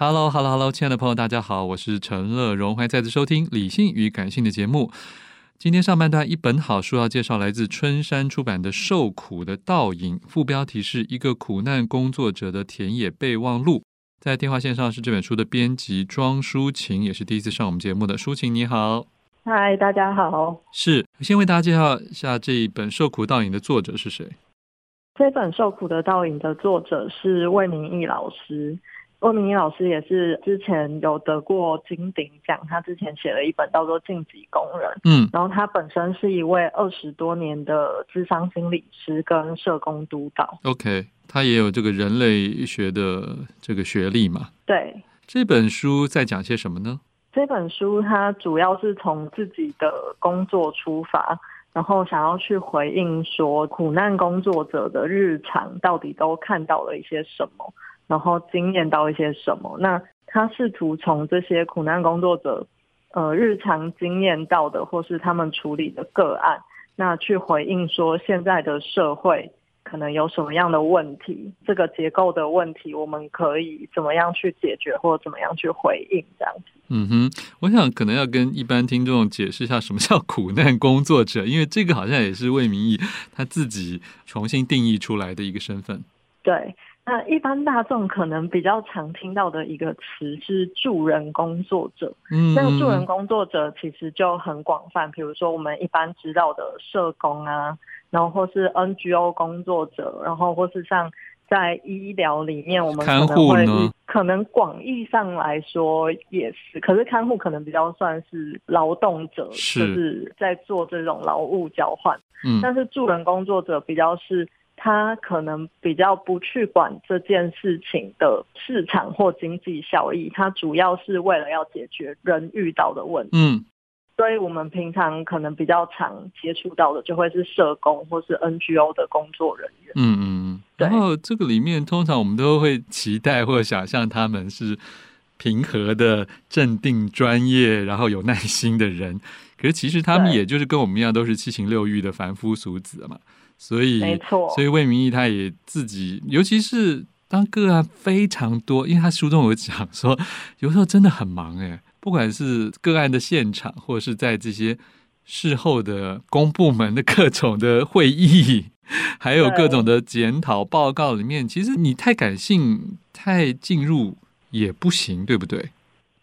Hello，Hello，Hello，hello, hello, 亲爱的朋友，大家好，我是陈乐融，欢迎再次收听《理性与感性》的节目。今天上半段一本好书要介绍，来自春山出版的《受苦的倒影》，副标题是一个苦难工作者的田野备忘录。在电话线上是这本书的编辑庄淑琴，也是第一次上我们节目的淑琴，你好。嗨，大家好。是，先为大家介绍一下这一本《受苦倒影》的作者是谁？这本《受苦的倒影》的作者是魏明义老师。魏明义老师也是之前有得过金鼎奖，他之前写了一本叫做《晋级工人》，嗯，然后他本身是一位二十多年的智商心理师跟社工督导。OK，他也有这个人类学的这个学历嘛？对。这本书在讲些什么呢？这本书它主要是从自己的工作出发，然后想要去回应说，苦难工作者的日常到底都看到了一些什么。然后经验到一些什么？那他试图从这些苦难工作者，呃，日常经验到的，或是他们处理的个案，那去回应说现在的社会可能有什么样的问题？这个结构的问题，我们可以怎么样去解决，或怎么样去回应？这样子。嗯哼，我想可能要跟一般听众解释一下什么叫苦难工作者，因为这个好像也是魏明义他自己重新定义出来的一个身份。对。那一般大众可能比较常听到的一个词是助人工作者。嗯，那个助人工作者其实就很广泛，比如说我们一般知道的社工啊，然后或是 NGO 工作者，然后或是像在医疗里面，我们可能会可能广义上来说也是，可是看护可能比较算是劳动者，是就是在做这种劳务交换。嗯，但是助人工作者比较是。他可能比较不去管这件事情的市场或经济效益，他主要是为了要解决人遇到的问题。嗯，所以我们平常可能比较常接触到的，就会是社工或是 NGO 的工作人员。嗯嗯嗯。然后这个里面，通常我们都会期待或想象他们是平和的、镇定、专业，然后有耐心的人。可是其实他们也就是跟我们一样，都是七情六欲的凡夫俗子嘛。所以，没错，所以魏明义他也自己，尤其是当个案非常多，因为他书中有讲说，有时候真的很忙哎，不管是个案的现场，或者是在这些事后的公部门的各种的会议，还有各种的检讨报告里面，其实你太感性、太进入也不行，对不对？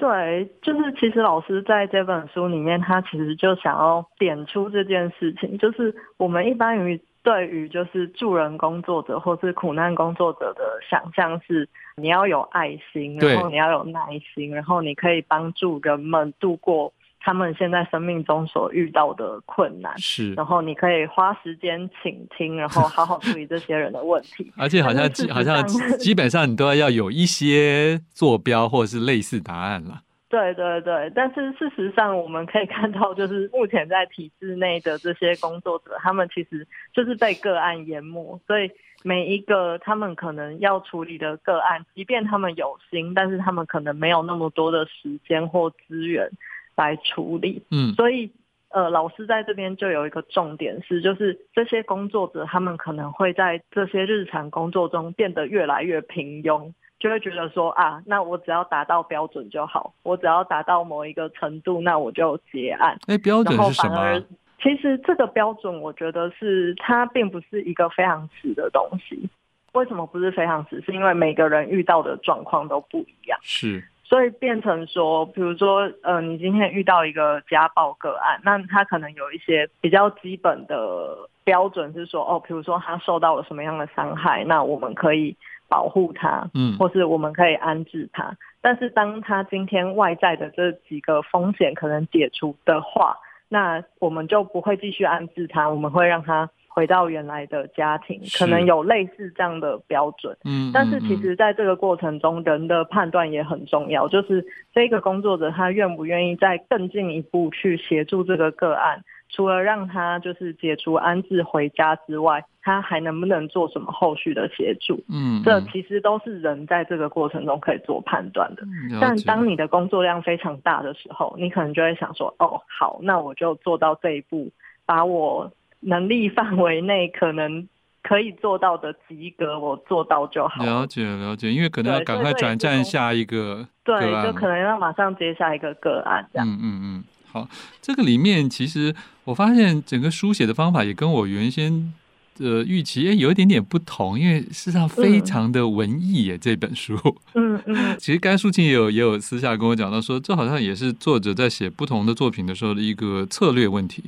对，就是其实老师在这本书里面，他其实就想要点出这件事情，就是我们一般于。对于就是助人工作者或是苦难工作者的想象是，你要有爱心，然后你要有耐心，然后你可以帮助人们度过他们现在生命中所遇到的困难，是，然后你可以花时间倾听，然后好好处理这些人的问题。而且好像好像基本上你都要有一些坐标或者是类似答案了。对对对，但是事实上我们可以看到，就是目前在体制内的这些工作者，他们其实就是被个案淹没，所以每一个他们可能要处理的个案，即便他们有心，但是他们可能没有那么多的时间或资源来处理。嗯，所以呃，老师在这边就有一个重点是，就是这些工作者他们可能会在这些日常工作中变得越来越平庸，就会觉得说啊，那我只要达到标准就好，我只要达到某一个程度，那我就结案。哎，标准是什么？其实这个标准，我觉得是它并不是一个非常死的东西。为什么不是非常死？是因为每个人遇到的状况都不一样。是。所以变成说，比如说，呃，你今天遇到一个家暴个案，那他可能有一些比较基本的标准，是说，哦，比如说他受到了什么样的伤害，那我们可以保护他，嗯，或是我们可以安置他。但是当他今天外在的这几个风险可能解除的话，那我们就不会继续安置他，我们会让他。回到原来的家庭，可能有类似这样的标准。嗯，但是其实在这个过程中，人的判断也很重要。就是这个工作者他愿不愿意再更进一步去协助这个个案，除了让他就是解除安置回家之外，他还能不能做什么后续的协助？嗯，这其实都是人在这个过程中可以做判断的。但当你的工作量非常大的时候，你可能就会想说：哦，好，那我就做到这一步，把我。能力范围内可能可以做到的及格，我做到就好。了解了解，因为可能要赶快转战下一个。对，就可能要马上接下一个个案这样。嗯嗯嗯，好，这个里面其实我发现整个书写的方法也跟我原先的预期诶有一点点不同，因为事实上非常的文艺耶、嗯、这本书。嗯嗯，其实甘淑清也有也有私下跟我讲到说，这好像也是作者在写不同的作品的时候的一个策略问题。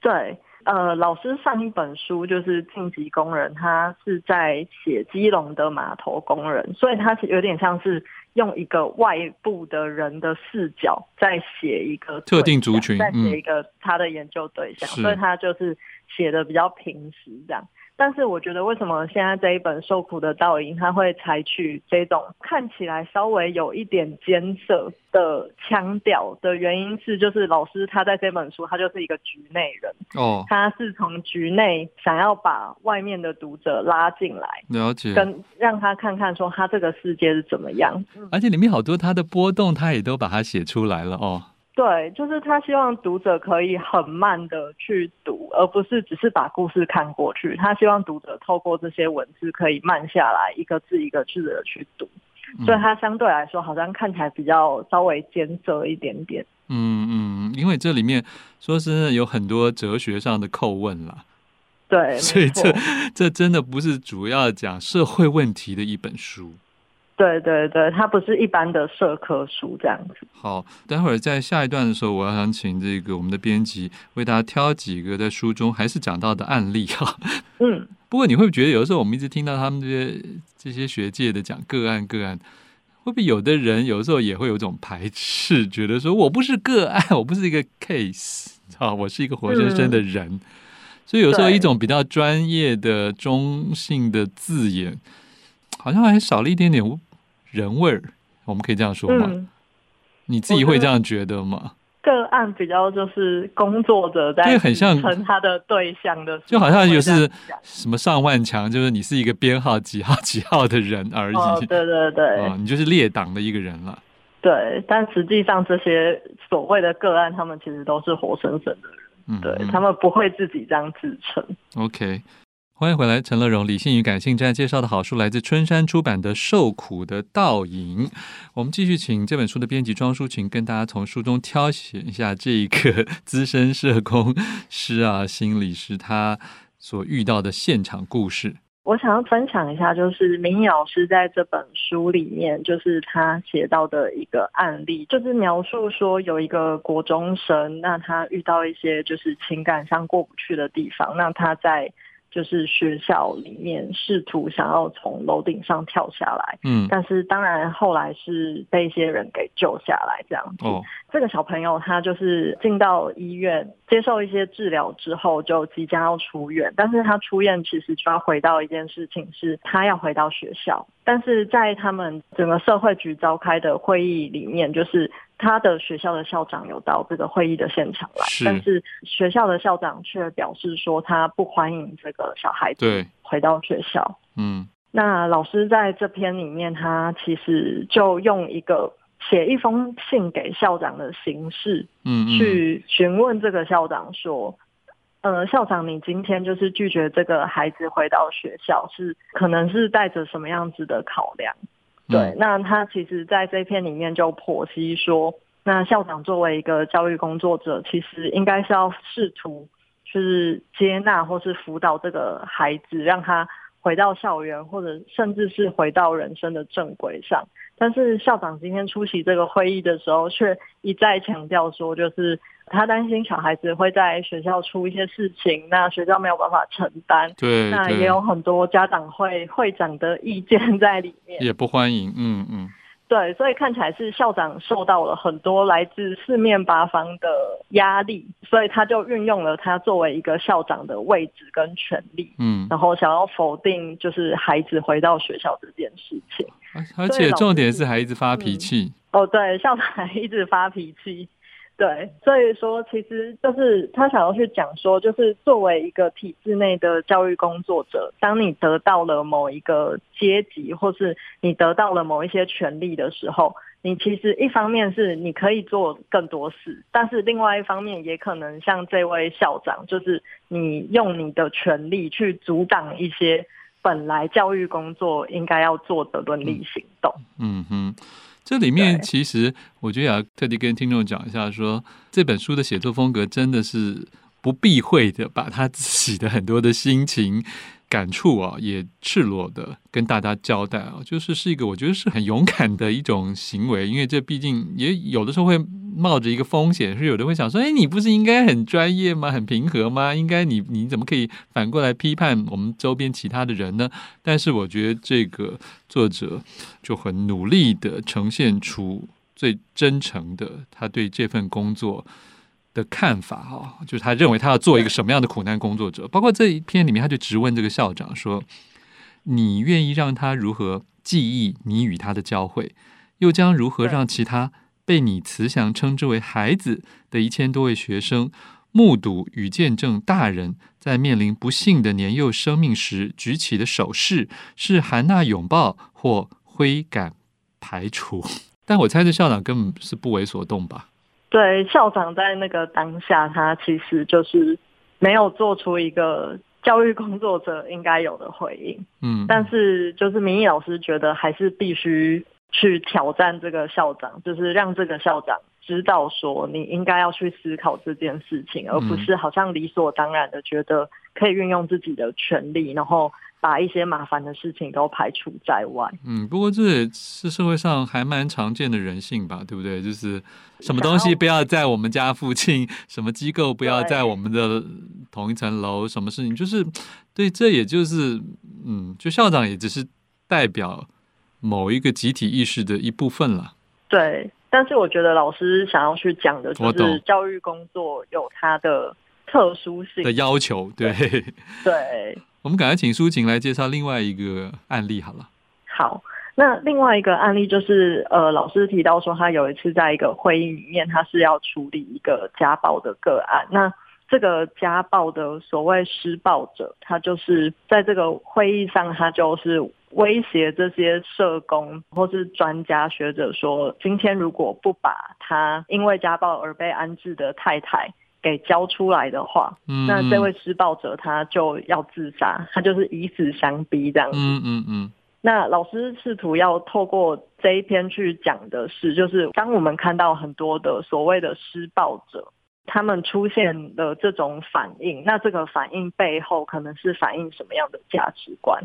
对。呃，老师上一本书就是《晋级工人》，他是在写基隆的码头工人，所以他是有点像是用一个外部的人的视角在写一个特定族群，在写一个他的研究对象，嗯、所以他就是写的比较平实这样。但是我觉得，为什么现在这一本《受苦的倒影》它会采取这种看起来稍微有一点艰涩的腔调的原因是，就是老师他在这本书，他就是一个局内人哦，他是从局内想要把外面的读者拉进来，了解，跟让他看看说他这个世界是怎么样。而且里面好多他的波动，他也都把它写出来了哦。对，就是他希望读者可以很慢的去读，而不是只是把故事看过去。他希望读者透过这些文字可以慢下来，一个字一个字的去读。嗯、所以他相对来说好像看起来比较稍微艰涩一点点。嗯嗯，因为这里面说真的有很多哲学上的叩问啦。对，所以这这真的不是主要讲社会问题的一本书。对对对，它不是一般的社科书这样子。好，待会儿在下一段的时候，我要想请这个我们的编辑为大家挑几个在书中还是讲到的案例哈。嗯，不过你会不会觉得有的时候我们一直听到他们这些这些学界的讲个案个案，会不会有的人有的时候也会有种排斥，觉得说我不是个案，我不是一个 case 啊，我是一个活生生的人。嗯，所以有时候一种比较专业的中性的字眼，好像还少了一点点。人味儿，我们可以这样说吗？嗯、你自己会这样觉得吗？个案比较就是工作者在对，很像成他的对象的，就好像就是什么上万强，就是你是一个编号几号几号的人而已。哦、对对对、哦，你就是列党的一个人了。对，但实际上这些所谓的个案，他们其实都是活生生的人。嗯，对他们不会自己这样自称。OK。欢迎回来，陈乐融。理性与感性正在介绍的好书来自春山出版的《受苦的倒影》。我们继续请这本书的编辑庄淑琴跟大家从书中挑选一下这一个资深社工师啊、心理师他所遇到的现场故事。我想要分享一下，就是明仪老师在这本书里面，就是他写到的一个案例，就是描述说有一个国中生，那他遇到一些就是情感上过不去的地方，那他在。就是学校里面试图想要从楼顶上跳下来，嗯，但是当然后来是被一些人给救下来这样子。哦，这个小朋友他就是进到医院接受一些治疗之后，就即将要出院，但是他出院其实就要回到一件事情，是他要回到学校，但是在他们整个社会局召开的会议里面，就是。他的学校的校长有到这个会议的现场来，是，但是学校的校长却表示说他不欢迎这个小孩子回到学校。嗯，那老师在这篇里面，他其实就用一个写一封信给校长的形式，嗯，去询问这个校长说，呃，校长，你今天就是拒绝这个孩子回到学校，是可能是带着什么样子的考量？对，嗯、那他其实在这篇里面就剖析说，那校长作为一个教育工作者，其实应该是要试图就是接纳或是辅导这个孩子，让他回到校园，或者甚至是回到人生的正轨上。但是校长今天出席这个会议的时候，却一再强调说，就是他担心小孩子会在学校出一些事情，那学校没有办法承担。对，那也有很多家长会会长的意见在里面，也不欢迎。嗯嗯。对，所以看起来是校长受到了很多来自四面八方的压力，所以他就运用了他作为一个校长的位置跟权力，嗯，然后想要否定就是孩子回到学校这件事情。而且重点是还一直发脾气。嗯。哦，对，校长还一直发脾气。对，所以说其实就是他想要去讲说，就是作为一个体制内的教育工作者，当你得到了某一个阶级，或是你得到了某一些权利的时候，你其实一方面是你可以做更多事，但是另外一方面也可能像这位校长，就是你用你的权利去阻挡一些本来教育工作应该要做的伦理行动。嗯，嗯哼。这里面其实，我觉得也要特地跟听众讲一下说，说这本书的写作风格真的是不避讳的，把他自己的很多的心情。感触啊，也赤裸的跟大家交代啊，就是是一个我觉得是很勇敢的一种行为，因为这毕竟也有的时候会冒着一个风险，是有的会想说，哎，你不是应该很专业吗？很平和吗？应该你你怎么可以反过来批判我们周边其他的人呢？但是我觉得这个作者就很努力的呈现出最真诚的他对这份工作。的看法哈，就是他认为他要做一个什么样的苦难工作者，包括这一篇里面，他就直问这个校长说：“你愿意让他如何记忆你与他的交汇，又将如何让其他被你慈祥称之为孩子的一千多位学生，目睹与见证大人在面临不幸的年幼生命时举起的手势，是含纳拥抱或挥杆排除？” 但我猜这校长根本是不为所动吧。对，校长在那个当下，他其实就是没有做出一个教育工作者应该有的回应。嗯，但是就是明义老师觉得还是必须去挑战这个校长，就是让这个校长知道说，你应该要去思考这件事情，而不是好像理所当然的觉得可以运用自己的权利，然后。把一些麻烦的事情都排除在外。嗯，不过这也是社会上还蛮常见的人性吧，对不对？就是什么东西不要在我们家附近，什么机构不要在我们的同一层楼，什么事情就是对，这也就是嗯，就校长也只是代表某一个集体意识的一部分了。对，但是我觉得老师想要去讲的就是教育工作有它的特殊性的要求，对对。对我们赶快请舒晴来介绍另外一个案例好了。好，那另外一个案例就是，呃，老师提到说，他有一次在一个会议里面，他是要处理一个家暴的个案。那这个家暴的所谓施暴者，他就是在这个会议上，他就是威胁这些社工或是专家学者说，今天如果不把他因为家暴而被安置的太太。给交出来的话，嗯，那这位施暴者他就要自杀，他就是以死相逼这样子。嗯嗯嗯。那老师试图要透过这一篇去讲的是，就是当我们看到很多的所谓的施暴者，他们出现的这种反应，那这个反应背后可能是反映什么样的价值观？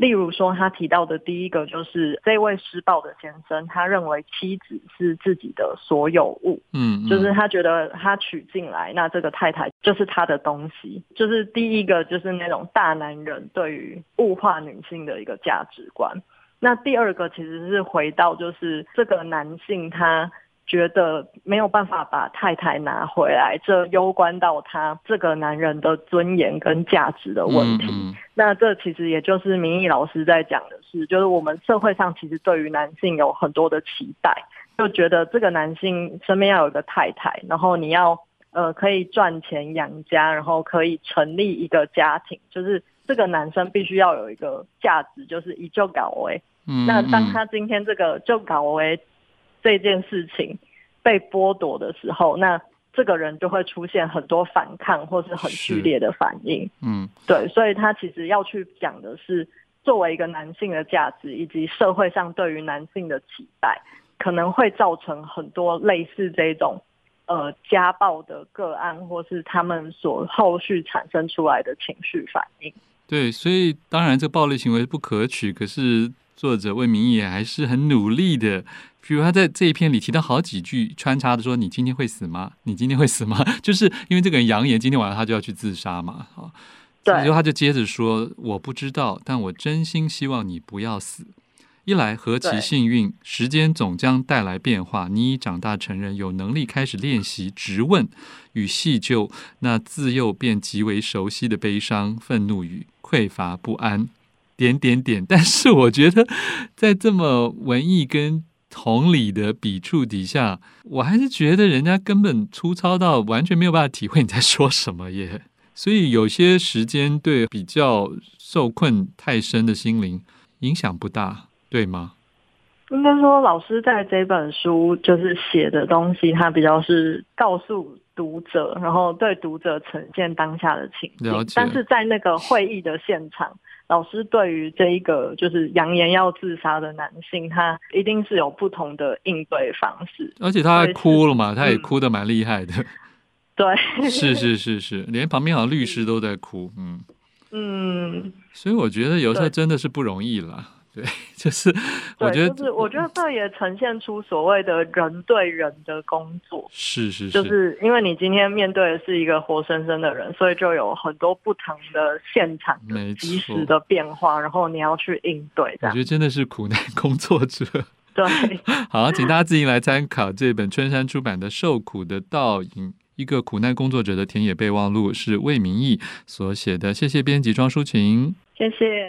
例如说，他提到的第一个就是这位施暴的先生，他认为妻子是自己的所有物，嗯，就是他觉得他娶进来，那这个太太就是他的东西，就是第一个就是那种大男人对于物化女性的一个价值观。那第二个其实是回到就是这个男性他。觉得没有办法把太太拿回来，这攸关到他这个男人的尊严跟价值的问题。嗯嗯。那这其实也就是明义老师在讲的是，就是我们社会上其实对于男性有很多的期待，就觉得这个男性身边要有一个太太，然后你要呃可以赚钱养家，然后可以成立一个家庭，就是这个男生必须要有一个价值，就是以就搞为。嗯嗯。那当他今天这个就搞为。这件事情被剥夺的时候，那这个人就会出现很多反抗或是很剧烈的反应。嗯，对，所以他其实要去讲的是作为一个男性的价值，以及社会上对于男性的期待，可能会造成很多类似这种呃家暴的个案，或是他们所后续产生出来的情绪反应。对，所以当然这暴力行为不可取，可是作者魏明也还是很努力的。比如他在这一篇里提到好几句穿插的说：“你今天会死吗？你今天会死吗？” 就是因为这个人扬言今天晚上他就要去自杀嘛，啊，对，所以他就接着说：“我不知道，但我真心希望你不要死。一来何其幸运，时间总将带来变化。你已长大成人，有能力开始练习直问与细究那自幼便极为熟悉的悲伤、愤怒与。”匮乏不安，点点点。但是我觉得，在这么文艺跟同理的笔触底下，我还是觉得人家根本粗糙到完全没有办法体会你在说什么耶。所以有些时间对比较受困太深的心灵影响不大，对吗？应该说，老师在这本书就是写的东西，他比较是告诉。读者，然后对读者呈现当下的情境，但是在那个会议的现场，老师对于这一个就是扬言要自杀的男性，他一定是有不同的应对方式。而且他还哭了嘛，他也哭得蛮厉害的。对，是是是是，连旁边好像律师都在哭，嗯嗯，所以我觉得有时候真的是不容易了。对，就是我觉得，就是我觉得这也呈现出所谓的人对人的工作，是是是，就是因为你今天面对的是一个活生生的人，所以就有很多不同的现场的及时的变化，然后你要去应对。我觉得真的是苦难工作者。对，好，请大家自行来参考这本春山出版的《受苦的倒影》，一个苦难工作者的田野备忘录，是魏明义所写的。谢谢编辑庄淑琴，谢谢。